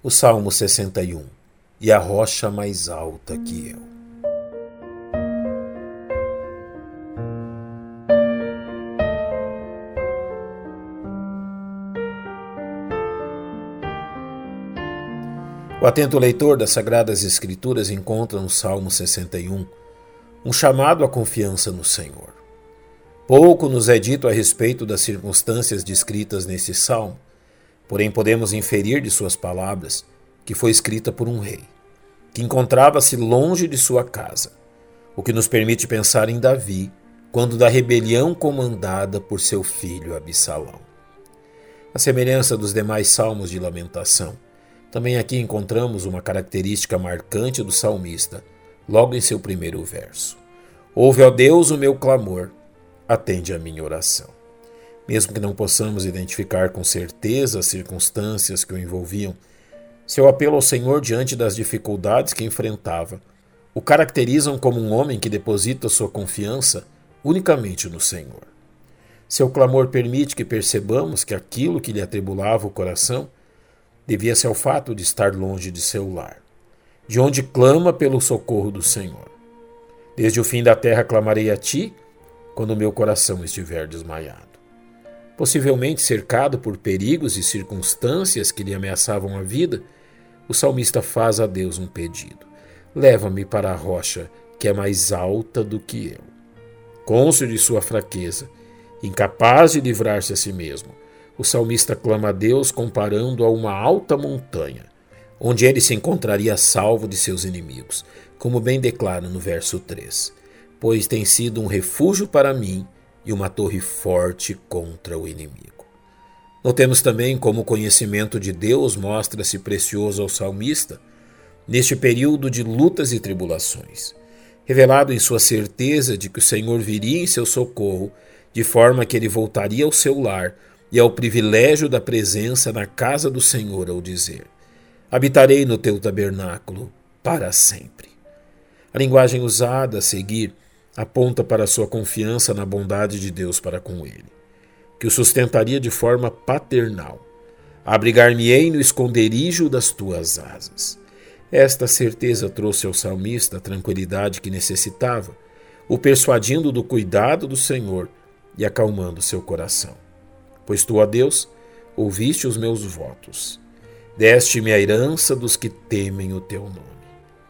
O Salmo 61 E a rocha mais alta que eu. O atento leitor das Sagradas Escrituras encontra no Salmo 61 um chamado à confiança no Senhor. Pouco nos é dito a respeito das circunstâncias descritas nesse salmo, Porém, podemos inferir de suas palavras que foi escrita por um rei, que encontrava-se longe de sua casa, o que nos permite pensar em Davi quando da rebelião comandada por seu filho Absalão. A semelhança dos demais salmos de lamentação, também aqui encontramos uma característica marcante do salmista, logo em seu primeiro verso. Ouve, ó Deus, o meu clamor, atende a minha oração. Mesmo que não possamos identificar com certeza as circunstâncias que o envolviam, seu apelo ao Senhor diante das dificuldades que enfrentava o caracterizam como um homem que deposita sua confiança unicamente no Senhor. Seu clamor permite que percebamos que aquilo que lhe atribulava o coração devia-se ao fato de estar longe de seu lar, de onde clama pelo socorro do Senhor. Desde o fim da terra clamarei a ti, quando meu coração estiver desmaiado possivelmente cercado por perigos e circunstâncias que lhe ameaçavam a vida, o salmista faz a Deus um pedido: Leva-me para a rocha que é mais alta do que eu. Cônscio de sua fraqueza, incapaz de livrar-se a si mesmo, o salmista clama a Deus comparando a uma alta montanha, onde ele se encontraria salvo de seus inimigos, como bem declara no verso 3: Pois tem sido um refúgio para mim e uma torre forte contra o inimigo. Notemos também como o conhecimento de Deus mostra-se precioso ao salmista neste período de lutas e tribulações, revelado em sua certeza de que o Senhor viria em seu socorro, de forma que ele voltaria ao seu lar e ao privilégio da presença na casa do Senhor ao dizer: Habitarei no teu tabernáculo para sempre. A linguagem usada a seguir aponta para sua confiança na bondade de Deus para com ele, que o sustentaria de forma paternal. Abrigar-me-ei no esconderijo das tuas asas. Esta certeza trouxe ao salmista a tranquilidade que necessitava, o persuadindo do cuidado do Senhor e acalmando seu coração. Pois tu, ó Deus, ouviste os meus votos. Deste-me a herança dos que temem o teu nome.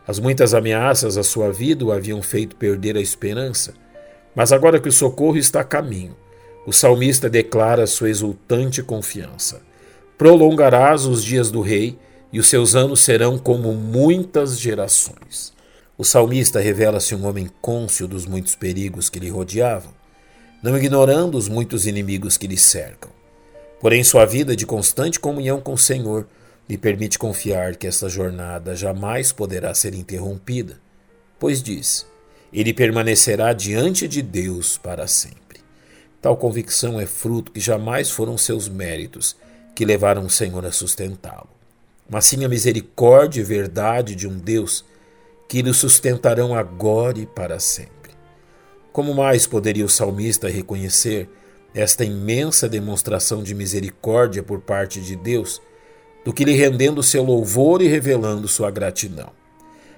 As muitas ameaças à sua vida o haviam feito perder a esperança, mas agora que o socorro está a caminho, o salmista declara sua exultante confiança. Prolongarás os dias do rei, e os seus anos serão como muitas gerações. O salmista revela-se um homem cônscio dos muitos perigos que lhe rodeavam, não ignorando os muitos inimigos que lhe cercam. Porém, sua vida de constante comunhão com o Senhor lhe permite confiar que esta jornada jamais poderá ser interrompida, pois diz: ele permanecerá diante de Deus para sempre. Tal convicção é fruto que jamais foram seus méritos que levaram o Senhor a sustentá-lo, mas sim a misericórdia e verdade de um Deus que lhe sustentarão agora e para sempre. Como mais poderia o salmista reconhecer esta imensa demonstração de misericórdia por parte de Deus? Do que lhe rendendo seu louvor e revelando sua gratidão.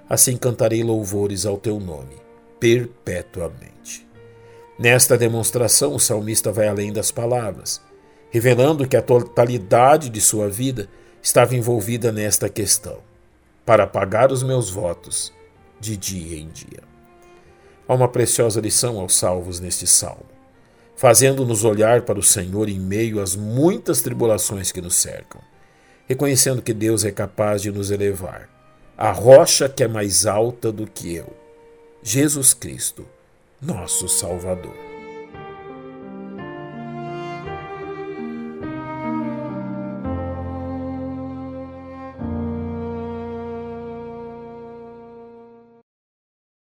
Assim cantarei louvores ao teu nome, perpetuamente. Nesta demonstração, o salmista vai além das palavras, revelando que a totalidade de sua vida estava envolvida nesta questão: para pagar os meus votos de dia em dia. Há uma preciosa lição aos salvos neste salmo, fazendo-nos olhar para o Senhor em meio às muitas tribulações que nos cercam reconhecendo que Deus é capaz de nos elevar. A rocha que é mais alta do que eu, Jesus Cristo, nosso Salvador.